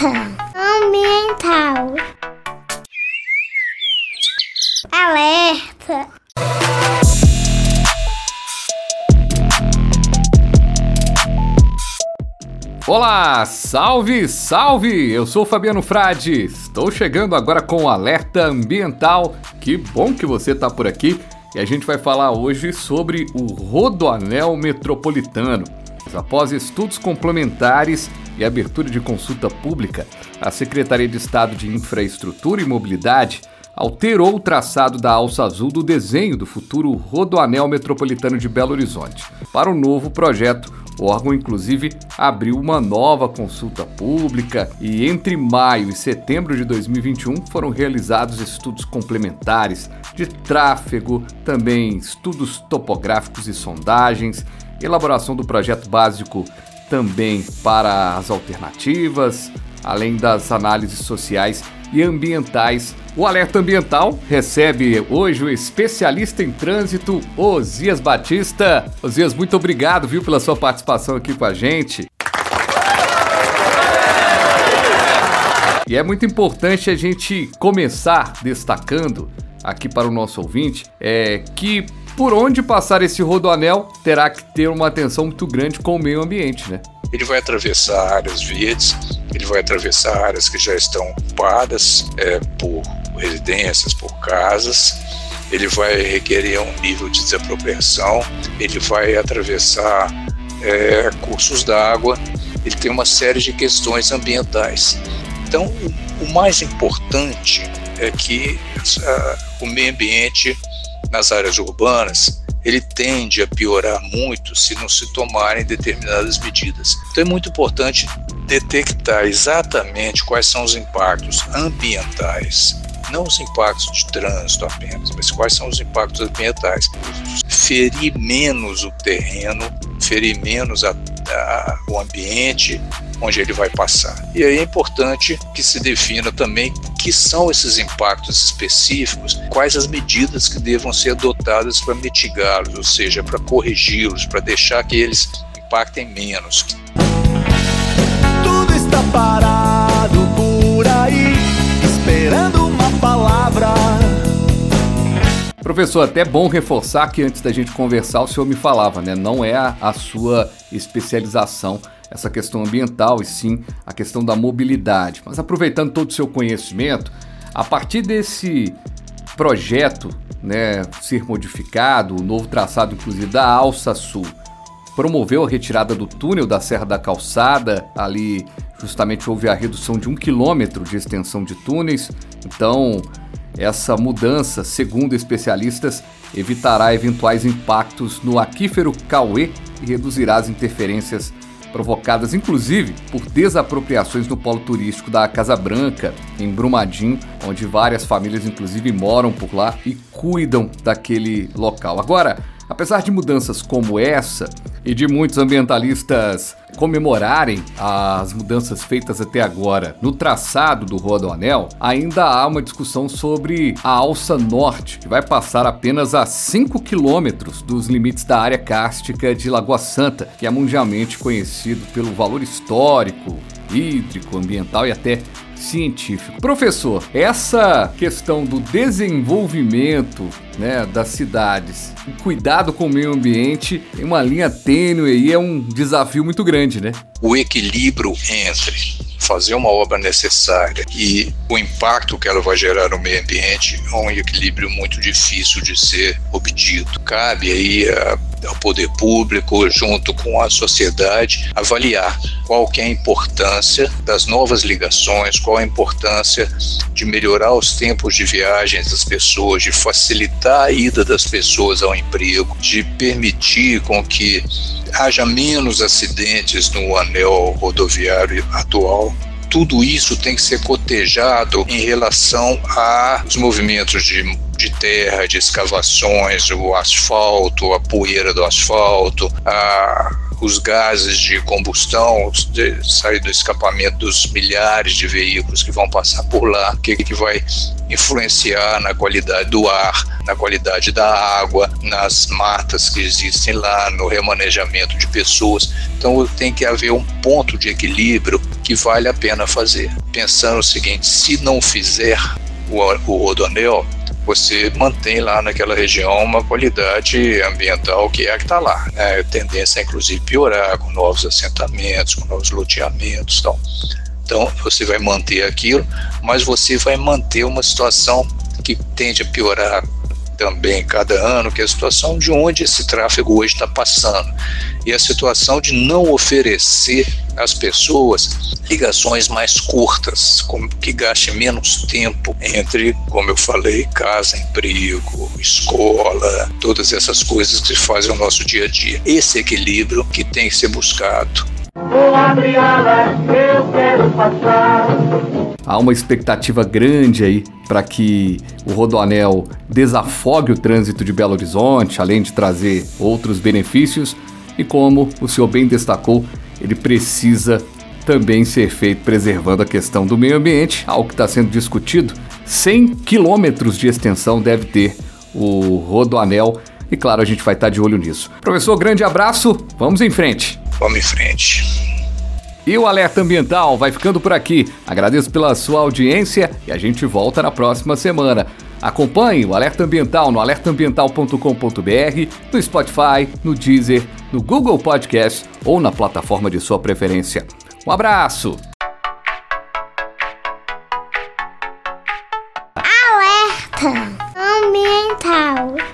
Ambiental. Alerta. Olá, salve, salve! Eu sou Fabiano Frade. Estou chegando agora com o alerta ambiental. Que bom que você está por aqui. E a gente vai falar hoje sobre o Rodoanel Metropolitano. Após estudos complementares e abertura de consulta pública, a Secretaria de Estado de Infraestrutura e Mobilidade alterou o traçado da alça azul do desenho do futuro Rodoanel Metropolitano de Belo Horizonte. Para o novo projeto, o órgão, inclusive, abriu uma nova consulta pública e entre maio e setembro de 2021 foram realizados estudos complementares de tráfego, também estudos topográficos e sondagens, elaboração do projeto básico também para as alternativas, além das análises sociais e ambientais. O Alerta Ambiental recebe hoje o especialista em trânsito, Osias Batista. Osias, muito obrigado, viu, pela sua participação aqui com a gente. E é muito importante a gente começar destacando aqui para o nosso ouvinte é que por onde passar esse rodoanel terá que ter uma atenção muito grande com o meio ambiente, né? Ele vai atravessar áreas verdes, ele vai atravessar áreas que já estão ocupadas é, por residências, por casas, ele vai requerer um nível de desapropriação, ele vai atravessar é, cursos d'água, ele tem uma série de questões ambientais. Então, o, o mais importante é que o meio ambiente nas áreas urbanas ele tende a piorar muito se não se tomarem determinadas medidas. Então é muito importante detectar exatamente quais são os impactos ambientais, não os impactos de trânsito apenas, mas quais são os impactos ambientais. Ferir menos o terreno, ferir menos a, a, o ambiente, onde ele vai passar. E aí é importante que se defina também que são esses impactos específicos, quais as medidas que devam ser adotadas para mitigá-los, ou seja, para corrigi-los, para deixar que eles impactem menos. Tudo está parado por aí, esperando uma palavra. Professor, até bom reforçar que antes da gente conversar, o senhor me falava, né? Não é a, a sua especialização essa questão ambiental e sim a questão da mobilidade. Mas aproveitando todo o seu conhecimento, a partir desse projeto né, ser modificado, o novo traçado inclusive da Alça Sul, promoveu a retirada do túnel da Serra da Calçada, ali justamente houve a redução de um quilômetro de extensão de túneis, então essa mudança, segundo especialistas, evitará eventuais impactos no aquífero Cauê e reduzirá as interferências provocadas inclusive por desapropriações no polo turístico da Casa Branca, em Brumadinho, onde várias famílias inclusive moram por lá e cuidam daquele local. Agora, apesar de mudanças como essa e de muitos ambientalistas comemorarem as mudanças feitas até agora no traçado do Rodoanel, ainda há uma discussão sobre a alça norte, que vai passar apenas a 5 quilômetros dos limites da área cárstica de Lagoa Santa, que é mundialmente conhecido pelo valor histórico, hídrico, ambiental e até científico. Professor, essa questão do desenvolvimento né, das cidades, o cuidado com o meio ambiente, em uma linha tênue e é um desafio muito grande, né? O equilíbrio entre fazer uma obra necessária e o impacto que ela vai gerar no meio ambiente é um equilíbrio muito difícil de ser obtido. Cabe aí a, ao poder público, junto com a sociedade, avaliar qual que é a importância das novas ligações, qual a importância de melhorar os tempos de viagens das pessoas, de facilitar a ida das pessoas ao emprego, de permitir com que haja menos acidentes no anel rodoviário atual. Tudo isso tem que ser cotejado em relação aos movimentos de, de terra, de escavações, o asfalto, a poeira do asfalto, a os gases de combustão, de, sair do escapamento dos milhares de veículos que vão passar por lá, o que, que vai influenciar na qualidade do ar, na qualidade da água, nas matas que existem lá, no remanejamento de pessoas. Então tem que haver um ponto de equilíbrio que vale a pena fazer. Pensando o seguinte: se não fizer o, o você mantém lá naquela região uma qualidade ambiental que é a que está lá. Né? A tendência é inclusive piorar com novos assentamentos, com novos loteamentos. Então, então você vai manter aquilo, mas você vai manter uma situação que tende a piorar também cada ano, que é a situação de onde esse tráfego hoje está passando. E a situação de não oferecer às pessoas ligações mais curtas, que gaste menos tempo entre, como eu falei, casa, emprego, escola, todas essas coisas que fazem o nosso dia a dia. Esse equilíbrio que tem que ser buscado. Vou abrir eu quero passar. Há uma expectativa grande aí para que o Rodoanel desafogue o trânsito de Belo Horizonte, além de trazer outros benefícios. E como o senhor bem destacou, ele precisa também ser feito preservando a questão do meio ambiente, algo que está sendo discutido. 100 quilômetros de extensão deve ter o Rodoanel e claro, a gente vai estar de olho nisso. Professor, grande abraço, vamos em frente. Vamos em frente. E o Alerta Ambiental vai ficando por aqui. Agradeço pela sua audiência e a gente volta na próxima semana. Acompanhe o Alerta Ambiental no alertaambiental.com.br, no Spotify, no Deezer, no Google Podcast ou na plataforma de sua preferência. Um abraço! Alerta Ambiental